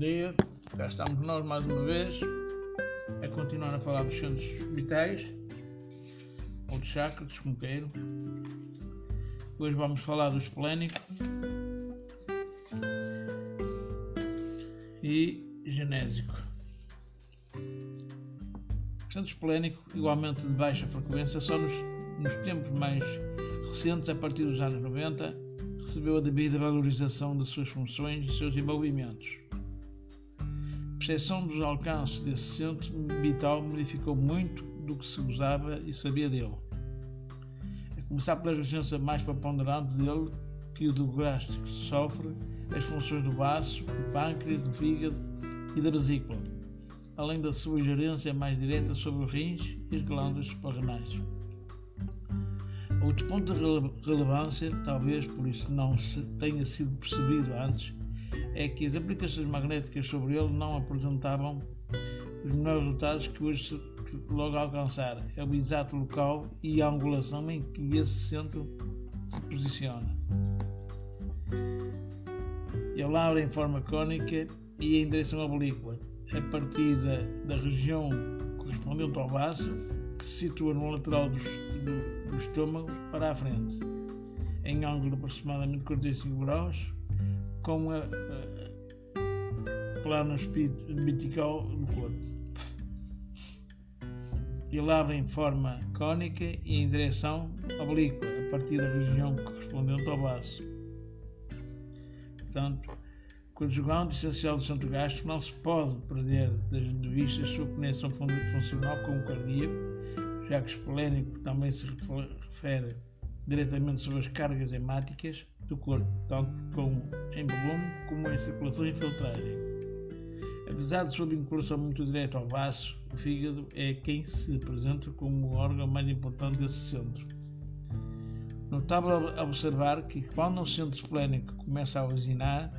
dia, cá estamos nós mais uma vez a continuar a falar dos centros vitais ou de chakras, como queiro. Hoje vamos falar do esplénico e genésico. O centro esplénico, igualmente de baixa frequência, só nos, nos tempos mais recentes, a partir dos anos 90, recebeu a devida valorização de suas funções e seus envolvimentos. Percepção dos alcances desse centro vital modificou muito do que se usava e sabia dele. A começar pela presença mais preponderante dele, que o do gástrico sofre as funções do baço, do pâncreas, do fígado e da vesícula, além da sua gerência mais direta sobre os rins e as glândulas suprarrenais. Outro ponto de relevância, talvez por isso não tenha sido percebido antes, é que as aplicações magnéticas sobre ele não apresentavam os menores resultados que hoje logo alcançar. É o exato local e a angulação em que esse centro se posiciona. Ele abre em forma cônica e em direção oblíqua, a partir da, da região correspondente ao vaso, que se situa no lateral dos, do, do estômago para a frente, em ângulo de aproximadamente 45 graus, com a, a plano vertical do corpo. Ele abre em forma cônica e em direção oblíqua, a partir da região correspondente ao baço. Portanto, conjugando essencial do centro gástrico, não se pode perder de vista a sua conexão funcional com o cardíaco já que o espolénico também se refere diretamente sobre as cargas hemáticas do corpo, tanto como em volume como em circulação e filtragem. Apesar de sua vinculação muito direta ao vaso, o fígado é quem se apresenta como o órgão mais importante desse centro. Notável observar que quando o centro esplénico começa a usinar,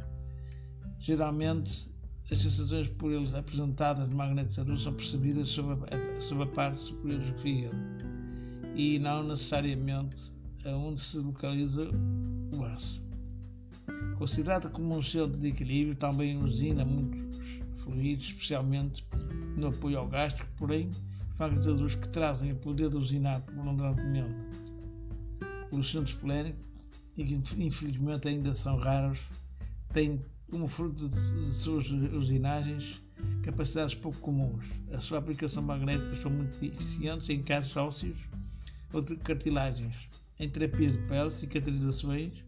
geralmente as sensações por eles apresentadas de magnetizador são percebidas sob a, a parte superior do fígado e não necessariamente aonde se localiza o aço. Considerada como um centro de equilíbrio, também usina muitos fluidos, especialmente no apoio ao gástrico, porém, magnetizadores que trazem o poder de usinar prolongadamente pelo centro esplénico e que infelizmente ainda são raros, têm como fruto de suas usinagens, capacidades pouco comuns. A sua aplicação magnética são muito eficientes em casos ósseos ou de cartilagens, em terapias de pele, cicatrizações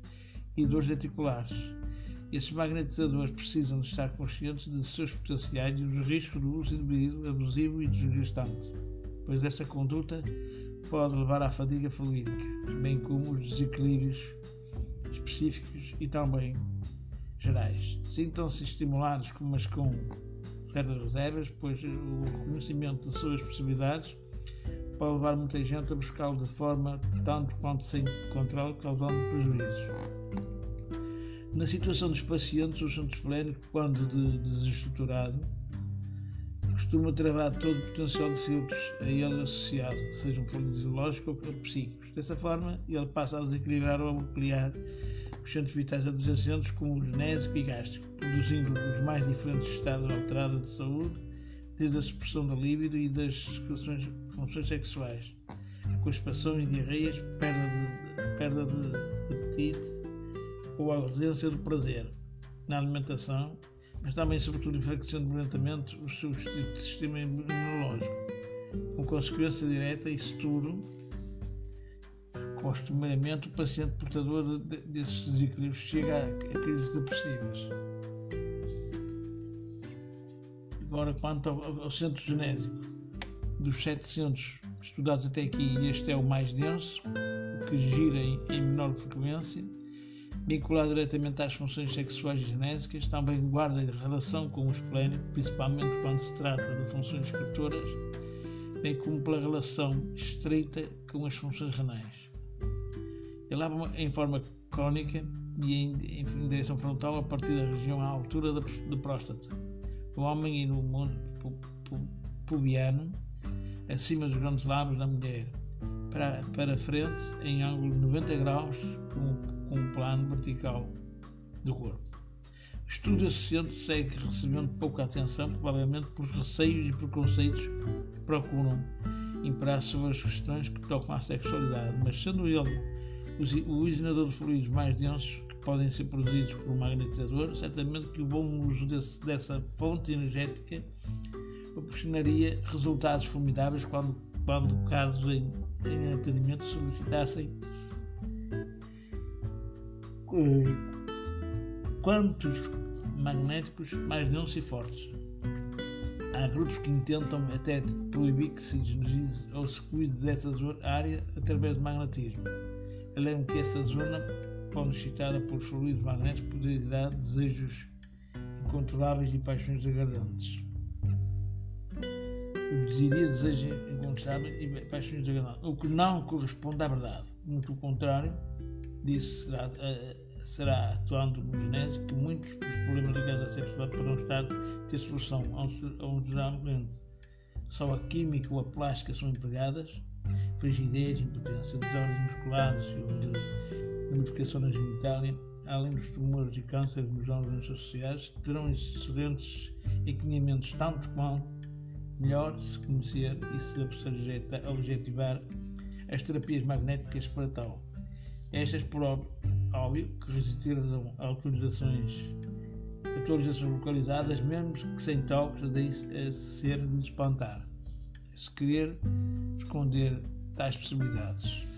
e dores articulares. Esses magnetizadores precisam de estar conscientes de seus potenciais e dos riscos do uso indevido, abusivo e desgastante, pois essa conduta pode levar à fadiga fluídica, bem como os desequilíbrios específicos e também gerais. Sintam-se estimulados, mas com certas reservas, pois o reconhecimento de suas possibilidades pode levar muita gente a buscá-lo de forma tanto quanto sem controle, causando prejuízos. Na situação dos pacientes, o centro esplénico, quando de, desestruturado, costuma travar todo o potencial de filtros a ele associado, sejam fisiológicos ou psíquicos. Dessa forma, ele passa a desequilibrar ou a criar os centros vitais adjacentes, como o genésico e gástrico, produzindo os mais diferentes estados alterados de saúde, desde a supressão da libido e das funções sexuais, a constipação e diarreias, perda de, perda de apetite ou a ausência do prazer na alimentação, mas também, sobretudo, enfraquecendo violentamente o seu sistema imunológico, com consequência direta, isso tudo costumeiramente o paciente portador de, desses desequilíbrios chega a, crises depressivas. Agora, quanto ao, centro genésico, dos 700 estudados até aqui, este é o mais denso, o que gira em, menor frequência, vinculado diretamente às funções sexuais e genésicas, também guarda relação com o esplénico, principalmente quando se trata de funções escritoras, bem como pela relação estreita com as funções renais. Ele abre em forma cónica e em, direção frontal a partir da região à altura da próstata. No homem e no mundo pubiano, acima dos grandes lábios da mulher, para, para frente em ângulo 90 graus com, com um plano vertical do corpo. O estudo assistente segue recebendo pouca atenção, provavelmente por receios e preconceitos que procuram imperar sobre as questões que tocam à sexualidade, mas sendo ele o usinador de fluidos mais densos podem ser produzidos por um magnetizador, certamente que o bom uso desse, dessa fonte energética proporcionaria resultados formidáveis quando, quando casos em, em atendimento solicitassem quantos magnéticos mais densos e fortes. Há grupos que intentam até proibir que se desnudize ou se cuide dessa área através do magnetismo. Eu lembro que essa zona, quando excitada por fluidos magnéticos, poderia dar desejos incontroláveis e paixões degradantes. Produziria desejos incontroláveis e paixões degradantes, o que não corresponde à verdade. Muito contrário, disso será, uh, será atuando no genésio que muitos dos problemas ligados à sexualidade poderão estar ter solução onde geralmente só a química ou a plástica são empregadas frigidez, impotência, desordens musculares e lubrificação na genitália, além dos tumores e cânceres nos órgãos associados, terão excelentes equipamentos tanto quanto melhor se conhecer e se objetivar as terapias magnéticas para tal. Estas, por óbvio, que resistirão a autorizações, atualizações localizadas, mesmo que sem toques, daí a ser de espantar. Se querer esconder tais possibilidades.